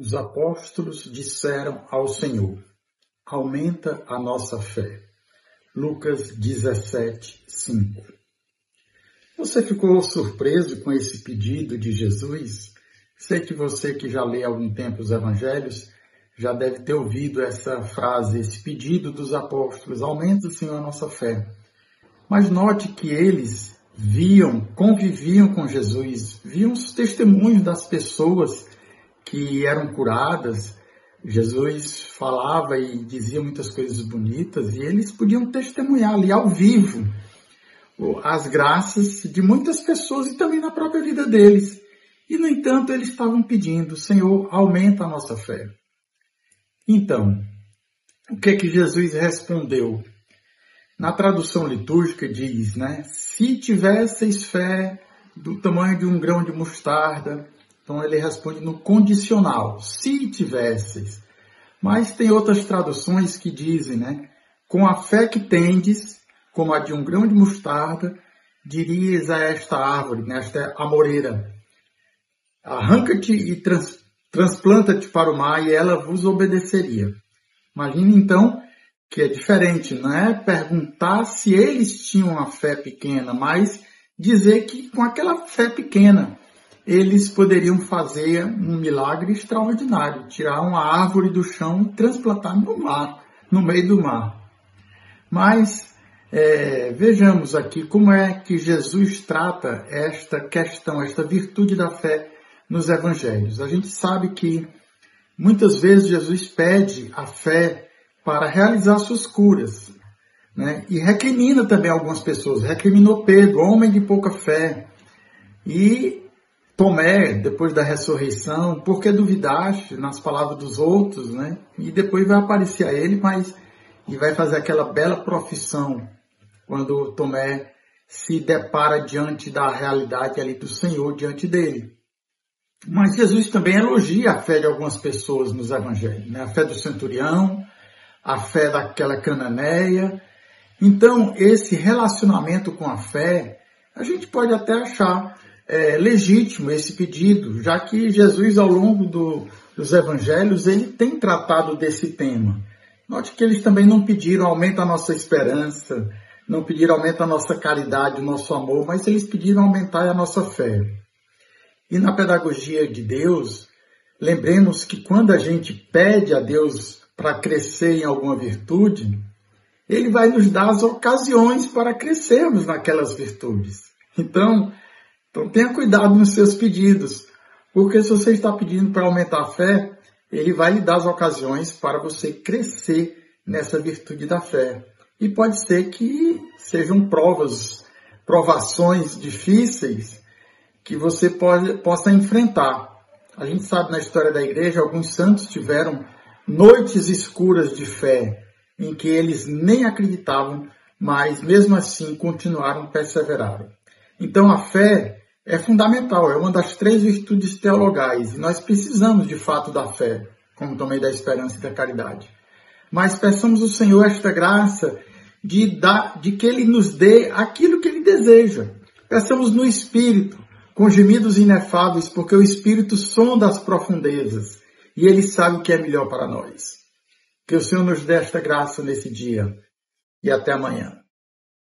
os apóstolos disseram ao Senhor: Aumenta a nossa fé. Lucas 17, 5. Você ficou surpreso com esse pedido de Jesus? Sei que você que já lê há algum tempo os evangelhos já deve ter ouvido essa frase, esse pedido dos apóstolos: Aumenta, Senhor, a nossa fé. Mas note que eles viam, conviviam com Jesus, viam os testemunhos das pessoas que eram curadas. Jesus falava e dizia muitas coisas bonitas e eles podiam testemunhar ali ao vivo as graças de muitas pessoas e também na própria vida deles. E, no entanto, eles estavam pedindo, Senhor, aumenta a nossa fé. Então, o que é que Jesus respondeu? Na tradução litúrgica diz, né? Se tivesseis fé do tamanho de um grão de mostarda, então ele responde no condicional, se tivesses. Mas tem outras traduções que dizem, né? Com a fé que tendes, como a de um grão de mostarda, dirias a esta árvore, nesta né? amoreira, arranca-te e trans, transplanta-te para o mar e ela vos obedeceria. Imagine então que é diferente, não é perguntar se eles tinham uma fé pequena, mas dizer que com aquela fé pequena eles poderiam fazer um milagre extraordinário, tirar uma árvore do chão e transplantar no mar, no meio do mar. Mas é, vejamos aqui como é que Jesus trata esta questão, esta virtude da fé nos evangelhos. A gente sabe que muitas vezes Jesus pede a fé para realizar suas curas. Né? E recrimina também algumas pessoas. Recriminou Pedro, homem de pouca fé. E Tomé, depois da ressurreição, porque duvidaste nas palavras dos outros, né? E depois vai aparecer a ele, mas e vai fazer aquela bela profissão quando Tomé se depara diante da realidade ali do Senhor diante dele. Mas Jesus também elogia a fé de algumas pessoas nos evangelhos, né? A fé do centurião, a fé daquela cananeia. Então, esse relacionamento com a fé, a gente pode até achar é, legítimo esse pedido, já que Jesus, ao longo do, dos evangelhos, ele tem tratado desse tema. Note que eles também não pediram aumento a nossa esperança, não pediram aumento a nossa caridade, o nosso amor, mas eles pediram aumentar a nossa fé. E na pedagogia de Deus, lembremos que quando a gente pede a Deus para crescer em alguma virtude, Ele vai nos dar as ocasiões para crescermos naquelas virtudes. Então, então tenha cuidado nos seus pedidos, porque se você está pedindo para aumentar a fé, ele vai lhe dar as ocasiões para você crescer nessa virtude da fé. E pode ser que sejam provas, provações difíceis que você pode, possa enfrentar. A gente sabe na história da igreja, alguns santos tiveram noites escuras de fé, em que eles nem acreditavam, mas mesmo assim continuaram perseveraram. Então a fé é fundamental, é uma das três virtudes teologais. E nós precisamos de fato da fé, como também da esperança e da caridade. Mas peçamos ao Senhor esta graça de, dar, de que Ele nos dê aquilo que Ele deseja. Peçamos no Espírito, com gemidos inefáveis, porque o Espírito sonda as profundezas e Ele sabe o que é melhor para nós. Que o Senhor nos dê esta graça nesse dia e até amanhã.